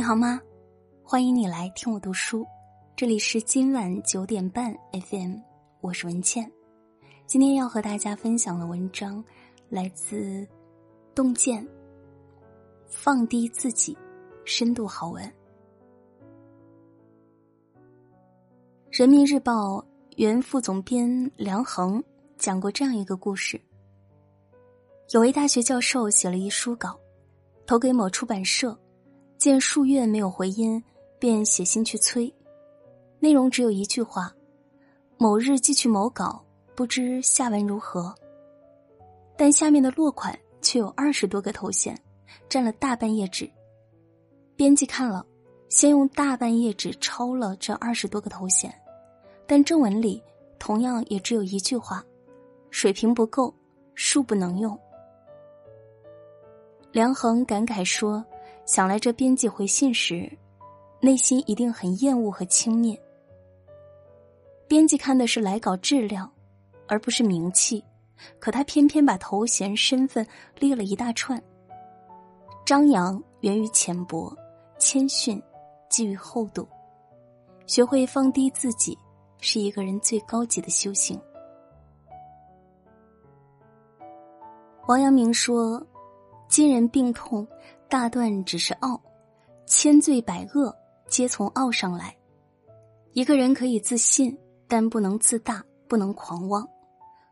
你好吗？欢迎你来听我读书，这里是今晚九点半 FM，我是文倩。今天要和大家分享的文章来自洞见。放低自己，深度好文。人民日报原副总编梁恒讲过这样一个故事：有位大学教授写了一书稿，投给某出版社。见数月没有回音，便写信去催。内容只有一句话：“某日寄去某稿，不知下文如何。”但下面的落款却有二十多个头衔，占了大半页纸。编辑看了，先用大半页纸抄了这二十多个头衔，但正文里同样也只有一句话：“水平不够，恕不能用。”梁恒感慨说。想来这编辑回信时，内心一定很厌恶和轻蔑。编辑看的是来稿质量，而不是名气，可他偏偏把头衔、身份列了一大串。张扬源于浅薄，谦逊基于厚度。学会放低自己，是一个人最高级的修行。王阳明说：“今人病痛。”大段只是傲，千罪百恶皆从傲上来。一个人可以自信，但不能自大，不能狂妄。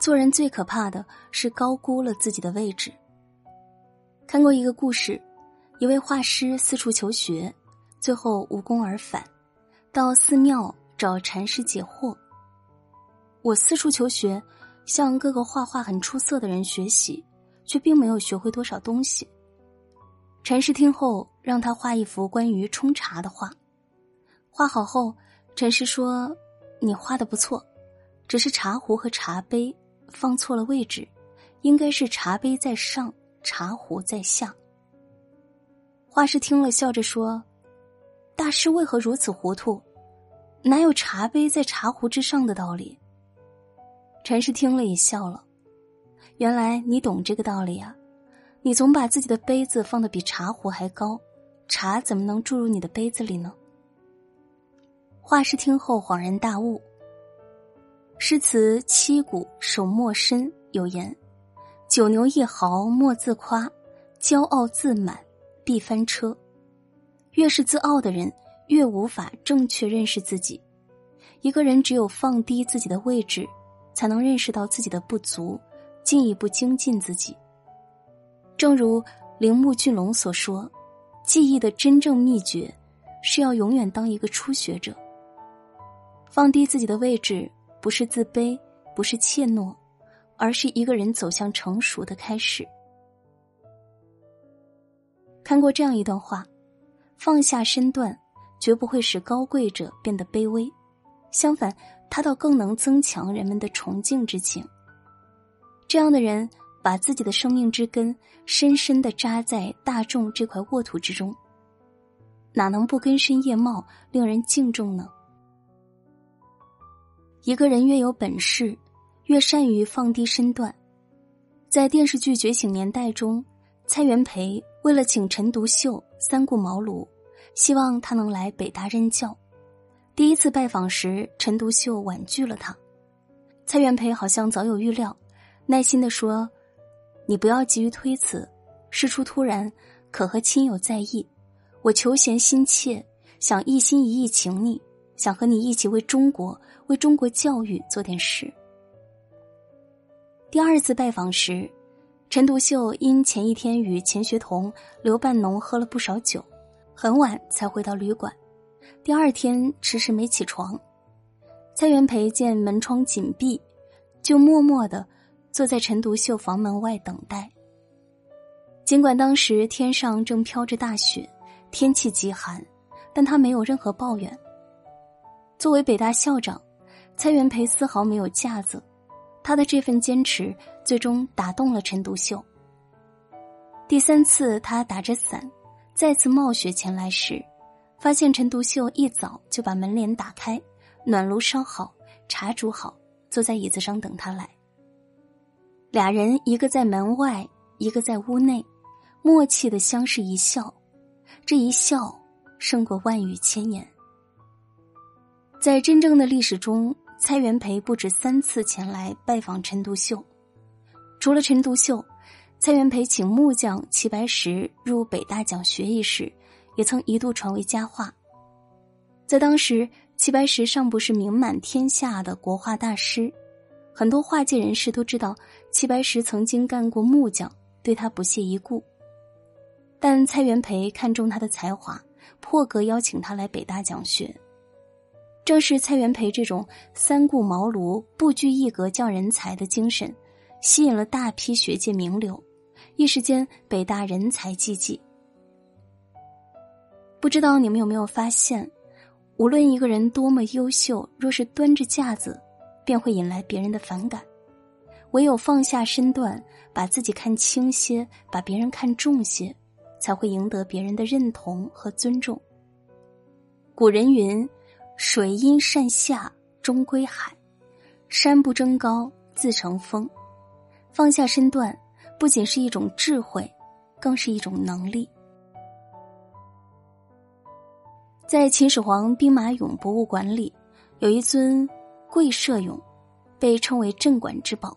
做人最可怕的是高估了自己的位置。看过一个故事，一位画师四处求学，最后无功而返，到寺庙找禅师解惑。我四处求学，向各个画画很出色的人学习，却并没有学会多少东西。禅师听后，让他画一幅关于冲茶的画。画好后，禅师说：“你画的不错，只是茶壶和茶杯放错了位置，应该是茶杯在上，茶壶在下。”画师听了，笑着说：“大师为何如此糊涂？哪有茶杯在茶壶之上的道理？”禅师听了也笑了：“原来你懂这个道理啊。”你总把自己的杯子放的比茶壶还高，茶怎么能注入你的杯子里呢？画师听后恍然大悟。诗词七古手墨深有言：“九牛一毫莫自夸，骄傲自满必翻车。”越是自傲的人，越无法正确认识自己。一个人只有放低自己的位置，才能认识到自己的不足，进一步精进自己。正如铃木俊龙所说：“记忆的真正秘诀，是要永远当一个初学者。放低自己的位置，不是自卑，不是怯懦，而是一个人走向成熟的开始。”看过这样一段话：放下身段，绝不会使高贵者变得卑微，相反，他倒更能增强人们的崇敬之情。这样的人。把自己的生命之根深深的扎在大众这块沃土之中，哪能不根深叶茂，令人敬重呢？一个人越有本事，越善于放低身段。在电视剧《觉醒年代》中，蔡元培为了请陈独秀三顾茅庐，希望他能来北大任教。第一次拜访时，陈独秀婉拒了他。蔡元培好像早有预料，耐心的说。你不要急于推辞，事出突然，可和亲友在意。我求贤心切，想一心一意请你，想和你一起为中国、为中国教育做点事。第二次拜访时，陈独秀因前一天与钱学同、刘半农喝了不少酒，很晚才回到旅馆。第二天迟迟没起床，蔡元培见门窗紧闭，就默默的。坐在陈独秀房门外等待。尽管当时天上正飘着大雪，天气极寒，但他没有任何抱怨。作为北大校长，蔡元培丝毫没有架子，他的这份坚持最终打动了陈独秀。第三次，他打着伞，再次冒雪前来时，发现陈独秀一早就把门帘打开，暖炉烧好，茶煮好，坐在椅子上等他来。俩人一个在门外，一个在屋内，默契的相视一笑。这一笑胜过万语千言。在真正的历史中，蔡元培不止三次前来拜访陈独秀。除了陈独秀，蔡元培请木匠齐白石入北大讲学一事，也曾一度传为佳话。在当时，齐白石尚不是名满天下的国画大师，很多画界人士都知道齐白石曾经干过木匠，对他不屑一顾。但蔡元培看中他的才华，破格邀请他来北大讲学。正是蔡元培这种三顾茅庐、不拘一格降人才的精神，吸引了大批学界名流，一时间北大人才济济。不知道你们有没有发现，无论一个人多么优秀，若是端着架子，便会引来别人的反感；唯有放下身段，把自己看轻些，把别人看重些。才会赢得别人的认同和尊重。古人云：“水因善下，终归海；山不争高，自成峰。”放下身段，不仅是一种智慧，更是一种能力。在秦始皇兵马俑博物馆里，有一尊跪射俑，被称为镇馆之宝。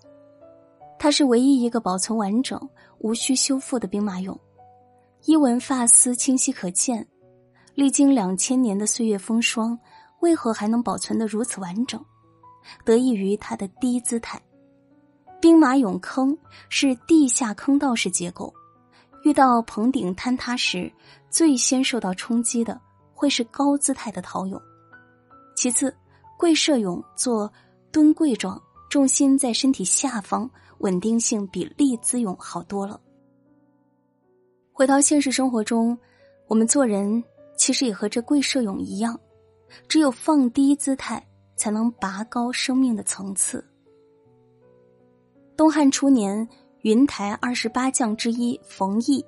它是唯一一个保存完整、无需修复的兵马俑。衣纹发丝清晰可见，历经两千年的岁月风霜，为何还能保存的如此完整？得益于它的低姿态。兵马俑坑是地下坑道式结构，遇到棚顶坍塌时，最先受到冲击的会是高姿态的陶俑。其次，跪射俑做蹲跪状，重心在身体下方，稳定性比立姿泳好多了。回到现实生活中，我们做人其实也和这跪射泳一样，只有放低姿态，才能拔高生命的层次。东汉初年，云台二十八将之一冯异，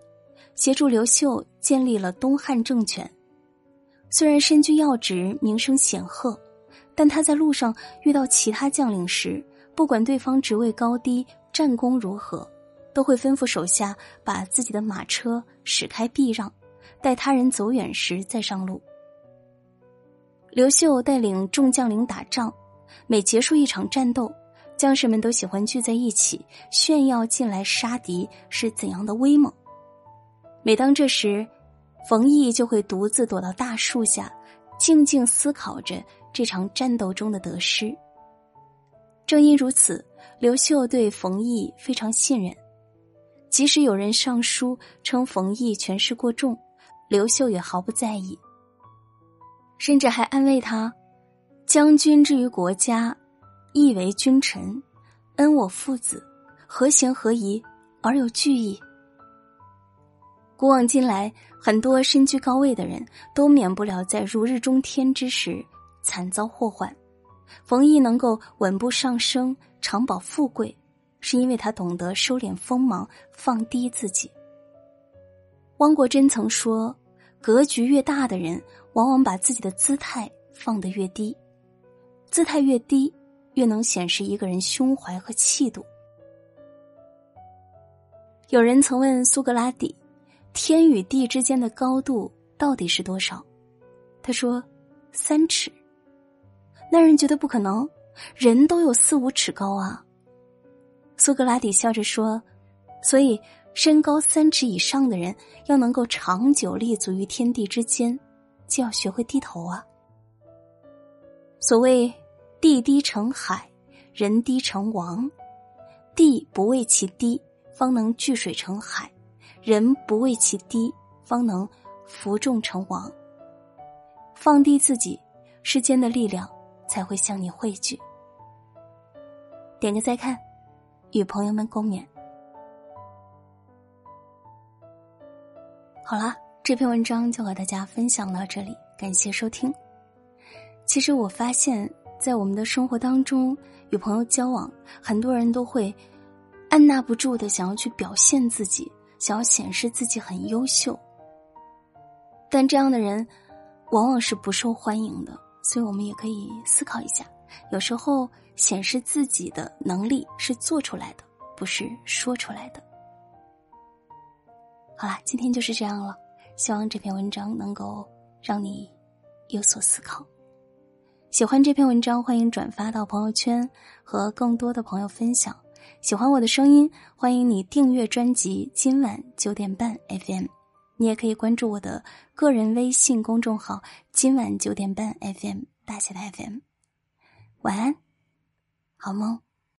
协助刘秀建立了东汉政权。虽然身居要职，名声显赫，但他在路上遇到其他将领时，不管对方职位高低、战功如何。都会吩咐手下把自己的马车驶开避让，待他人走远时再上路。刘秀带领众将领打仗，每结束一场战斗，将士们都喜欢聚在一起炫耀进来杀敌是怎样的威猛。每当这时，冯异就会独自躲到大树下，静静思考着这场战斗中的得失。正因如此，刘秀对冯异非常信任。即使有人上书称冯异权势过重，刘秀也毫不在意，甚至还安慰他：“将军之于国家，亦为君臣，恩我父子，何行何宜而有惧意？”古往今来，很多身居高位的人都免不了在如日中天之时惨遭祸患，冯异能够稳步上升，长保富贵。是因为他懂得收敛锋芒，放低自己。汪国真曾说：“格局越大的人，往往把自己的姿态放得越低。姿态越低，越能显示一个人胸怀和气度。”有人曾问苏格拉底：“天与地之间的高度到底是多少？”他说：“三尺。”那人觉得不可能，人都有四五尺高啊。苏格拉底笑着说：“所以，身高三尺以上的人要能够长久立足于天地之间，就要学会低头啊。所谓‘地低成海，人低成王’，地不为其低，方能聚水成海；人不为其低，方能服众成王。放低自己，世间的力量才会向你汇聚。”点个再看。与朋友们共勉。好了，这篇文章就和大家分享到这里，感谢收听。其实我发现，在我们的生活当中，与朋友交往，很多人都会按捺不住的想要去表现自己，想要显示自己很优秀。但这样的人往往是不受欢迎的，所以我们也可以思考一下，有时候。显示自己的能力是做出来的，不是说出来的。好啦，今天就是这样了。希望这篇文章能够让你有所思考。喜欢这篇文章，欢迎转发到朋友圈和更多的朋友分享。喜欢我的声音，欢迎你订阅专辑。今晚九点半 FM，你也可以关注我的个人微信公众号“今晚九点半 FM” 大写的 FM。晚安，好梦。